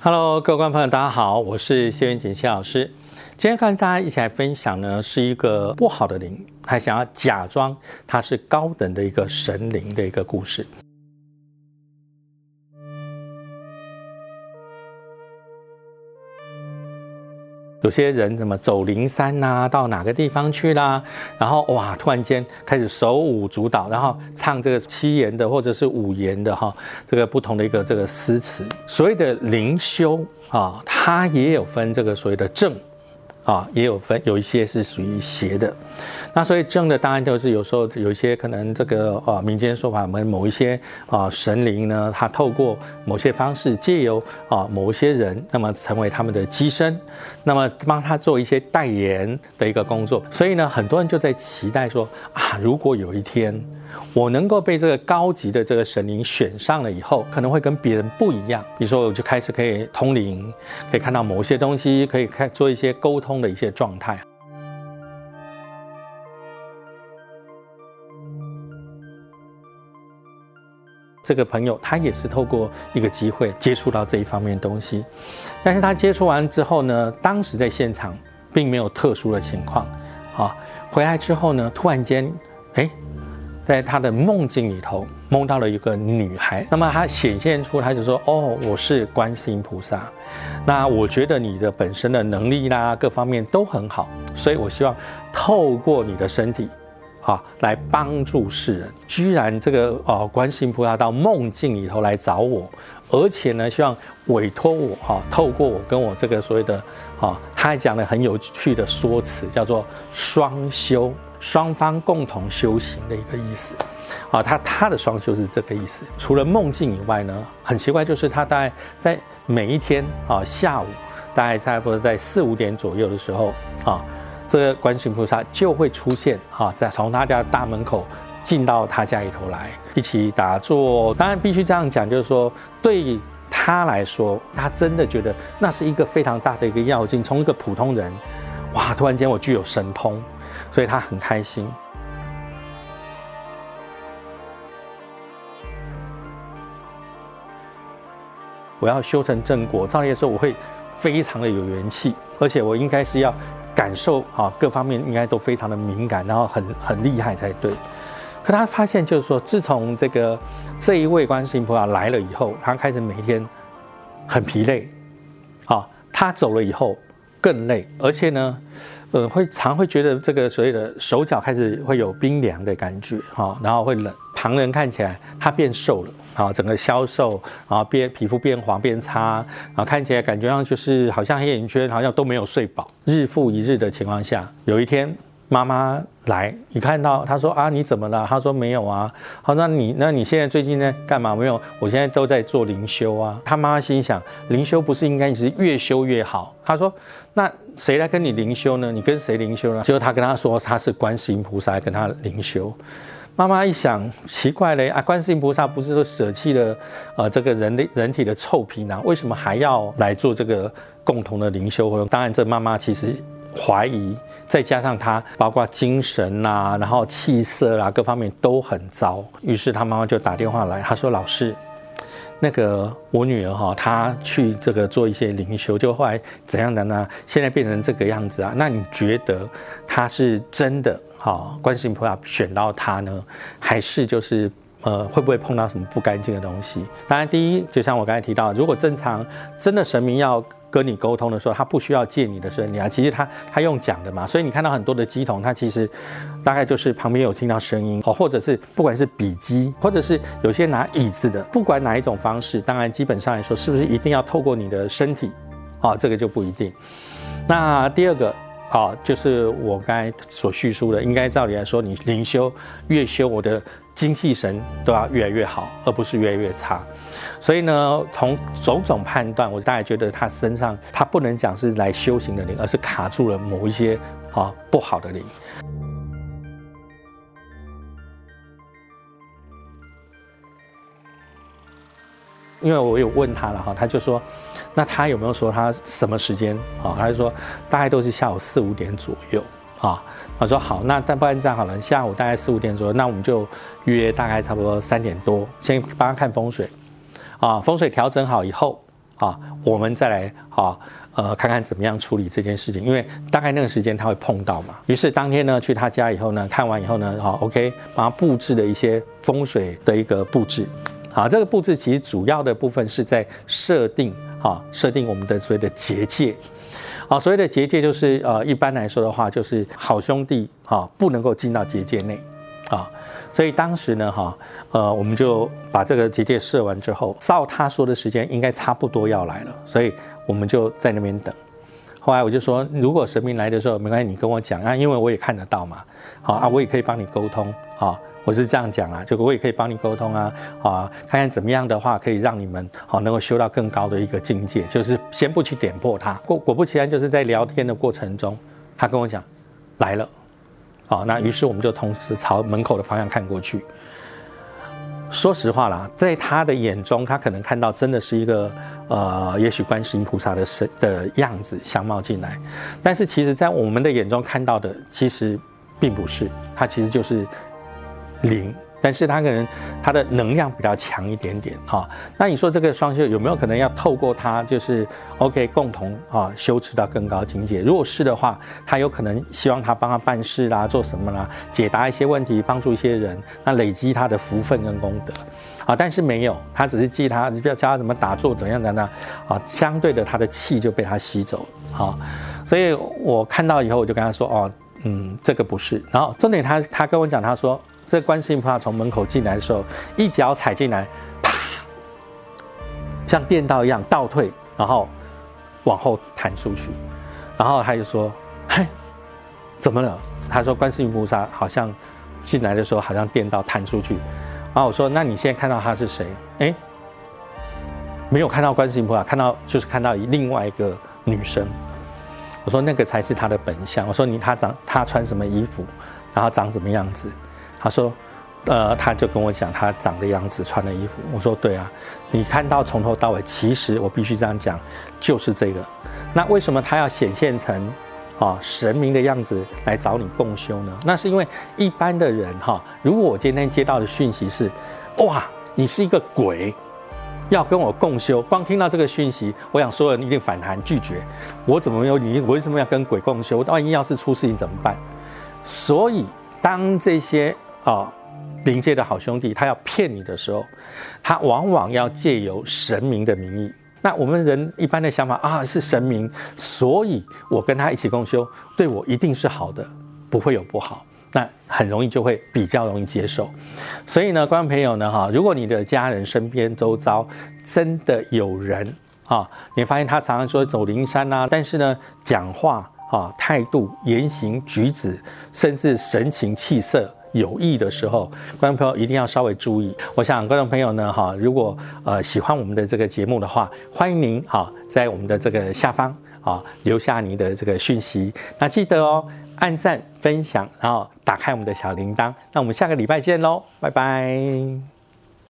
Hello，各位观众朋友，大家好，我是谢元锦谢老师。今天跟大家一起来分享呢，是一个不好的灵，还想要假装它是高等的一个神灵的一个故事。有些人怎么走灵山呐，到哪个地方去啦？然后哇，突然间开始手舞足蹈，然后唱这个七言的或者是五言的哈，这个不同的一个这个诗词。所谓的灵修啊，它也有分这个所谓的正。啊，也有分，有一些是属于邪的，那所以正的当然就是有时候有一些可能这个呃民间说法，我们某一些啊神灵呢，他透过某些方式借由啊某一些人，那么成为他们的机身，那么帮他做一些代言的一个工作，所以呢，很多人就在期待说啊，如果有一天。我能够被这个高级的这个神灵选上了以后，可能会跟别人不一样。比如说，我就开始可以通灵，可以看到某些东西，可以开做一些沟通的一些状态。这个朋友他也是透过一个机会接触到这一方面东西，但是他接触完之后呢，当时在现场并没有特殊的情况，啊，回来之后呢，突然间，哎。在他的梦境里头梦到了一个女孩，那么他显现出，他就说：“哦，我是观世音菩萨。那我觉得你的本身的能力啦，各方面都很好，所以我希望透过你的身体，啊，来帮助世人。居然这个哦，观世音菩萨到梦境里头来找我，而且呢，希望委托我哈，透过我跟我这个所谓的啊，他还讲了很有趣的说辞，叫做双修。”双方共同修行的一个意思，啊，他他的双修是这个意思。除了梦境以外呢，很奇怪，就是他大概在每一天啊下午，大概差不多在四五点左右的时候啊，这个观世音菩萨就会出现啊，在从他家大门口进到他家里头来，一起打坐。当然必须这样讲，就是说对他来说，他真的觉得那是一个非常大的一个要境。从一个普通人，哇，突然间我具有神通。所以他很开心。我要修成正果，照理说我会非常的有元气，而且我应该是要感受啊各方面应该都非常的敏感，然后很很厉害才对。可他发现就是说，自从这个这一位观世音菩萨来了以后，他开始每天很疲累，啊，他走了以后更累，而且呢。呃，会常会觉得这个所谓的手脚开始会有冰凉的感觉，哈，然后会冷。旁人看起来他变瘦了，啊，整个消瘦，然后变皮肤变黄变差，然后看起来感觉上就是好像黑眼圈，好像都没有睡饱。日复一日的情况下，有一天。妈妈来，你看到他说啊，你怎么了？他说没有啊。好，那你那你现在最近呢干嘛？没有，我现在都在做灵修啊。他妈妈心想，灵修不是应该是越修越好？他说，那谁来跟你灵修呢？你跟谁灵修呢？结果他跟他说他是观世音菩萨跟他灵修。妈妈一想，奇怪嘞啊，观世音菩萨不是都舍弃了呃这个人的人体的臭皮囊，为什么还要来做这个共同的灵修活动？当然，这妈妈其实。怀疑，再加上他包括精神呐，然后气色啦，各方面都很糟。于是他妈妈就打电话来，他说：“老师，那个我女儿哈，她去这个做一些灵修，就后来怎样的呢？现在变成这个样子啊？那你觉得她是真的哈？观世音菩萨选到她呢，还是就是呃会不会碰到什么不干净的东西？当然，第一就像我刚才提到，如果正常真的神明要。”跟你沟通的时候，他不需要借你的身体啊，其实他他用讲的嘛，所以你看到很多的机筒，他其实大概就是旁边有听到声音哦，或者是不管是笔机，或者是有些拿椅子的，不管哪一种方式，当然基本上来说，是不是一定要透过你的身体啊？这个就不一定。那第二个啊，就是我刚才所叙述的，应该照理来说，你灵修越修，我的精气神都要越来越好，而不是越来越差。所以呢，从种种判断，我大概觉得他身上他不能讲是来修行的灵，而是卡住了某一些啊不好的灵。因为我有问他了哈，他就说，那他有没有说他什么时间啊？他就说大概都是下午四五点左右啊。他说好，那但不然这样好了，下午大概四五点左右，那我们就约大概差不多三点多，先帮他看风水。啊，风水调整好以后，啊，我们再来啊，呃，看看怎么样处理这件事情，因为大概那个时间他会碰到嘛。于是当天呢，去他家以后呢，看完以后呢，好，OK，帮他布置了一些风水的一个布置。好，这个布置其实主要的部分是在设定，哈，设定我们的所谓的结界。好，所谓的结界就是呃，一般来说的话，就是好兄弟啊，不能够进到结界内。啊，所以当时呢，哈，呃，我们就把这个结界设完之后，照他说的时间，应该差不多要来了，所以我们就在那边等。后来我就说，如果神明来的时候，没关系，你跟我讲啊，因为我也看得到嘛，好啊，我也可以帮你沟通啊，我是这样讲啊，就我也可以帮你沟通啊，啊，看看怎么样的话可以让你们好能够修到更高的一个境界，就是先不去点破他。果果不其然，就是在聊天的过程中，他跟我讲来了。好，那于是我们就同时朝门口的方向看过去。说实话啦，在他的眼中，他可能看到真的是一个呃，也许观世音菩萨的神的样子相貌进来，但是其实在我们的眼中看到的，其实并不是，他其实就是灵。但是它可能它的能量比较强一点点哈，那你说这个双修有没有可能要透过它就是 OK 共同啊修持到更高境界？如果是的话，他有可能希望他帮他办事啦，做什么啦，解答一些问题，帮助一些人，那累积他的福分跟功德啊。但是没有，他只是记他，你不要教他怎么打坐，怎样的呢啊，相对的他的气就被他吸走了啊。所以我看到以后，我就跟他说哦，嗯，这个不是。然后重点他他跟我讲，他说。这观世音菩萨从门口进来的时候，一脚踩进来，啪，像电刀一样倒退，然后往后弹出去。然后他就说：“嘿，怎么了？”他说：“观世音菩萨好像进来的时候，好像电刀弹出去。”然后我说：“那你现在看到他是谁？”哎，没有看到观世音菩萨，看到就是看到另外一个女生。我说：“那个才是他的本相。”我说：“你他长他穿什么衣服？然后长什么样子？”他说：“呃，他就跟我讲他长的样子，穿的衣服。”我说：“对啊，你看到从头到尾，其实我必须这样讲，就是这个。那为什么他要显现成啊神明的样子来找你共修呢？那是因为一般的人哈，如果我今天接到的讯息是，哇，你是一个鬼，要跟我共修，光听到这个讯息，我想所有人一定反弹拒绝。我怎么有你？我为什么要跟鬼共修？万一要是出事情怎么办？所以当这些。啊，灵界的好兄弟，他要骗你的时候，他往往要借由神明的名义。那我们人一般的想法啊，是神明，所以我跟他一起共修，对我一定是好的，不会有不好。那很容易就会比较容易接受。所以呢，观众朋友呢，哈，如果你的家人身边周遭真的有人啊，你发现他常常说走灵山啊，但是呢，讲话啊，态度、言行举止，甚至神情气色。有意的时候，观众朋友一定要稍微注意。我想观众朋友呢，哈，如果呃喜欢我们的这个节目的话，欢迎您哈在我们的这个下方啊留下您的这个讯息。那记得哦，按赞、分享，然后打开我们的小铃铛。那我们下个礼拜见喽，拜拜。